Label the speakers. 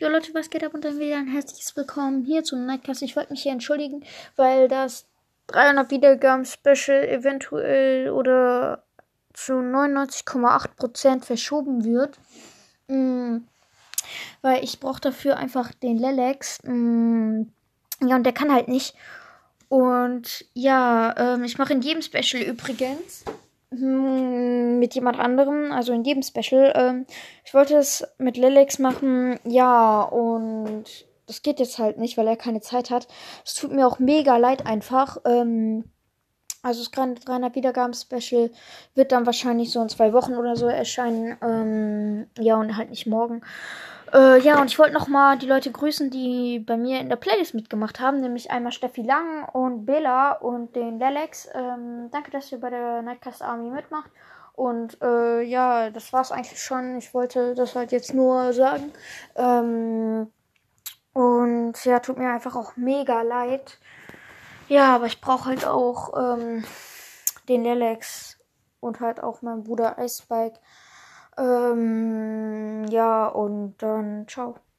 Speaker 1: Jo Leute, was geht ab und dann wieder ein herzliches Willkommen hier zum Nightcast. Ich wollte mich hier entschuldigen, weil das 300 Wiedergaben Special eventuell oder zu 99,8% verschoben wird. Mm, weil ich brauche dafür einfach den Lelex. Mm, ja, und der kann halt nicht. Und ja, ähm, ich mache in jedem Special übrigens mit jemand anderem, also in jedem Special. Ähm, ich wollte es mit Lelex machen, ja, und das geht jetzt halt nicht, weil er keine Zeit hat. Es tut mir auch mega leid einfach. Ähm, also das 300 Wiedergaben-Special wird dann wahrscheinlich so in zwei Wochen oder so erscheinen. Ähm, ja, und halt nicht morgen. Äh, ja, und ich wollte nochmal die Leute grüßen, die bei mir in der Playlist mitgemacht haben, nämlich einmal Steffi Lang und Bela und den Lelex. Ähm, danke, dass ihr bei der Nightcast Army mitmacht. Und äh, ja, das war's eigentlich schon. Ich wollte das halt jetzt nur sagen. Ähm, und ja, tut mir einfach auch mega leid. Ja, aber ich brauche halt auch ähm, den Lelex und halt auch meinen Bruder Icebike. Ähm, ja, und dann ciao.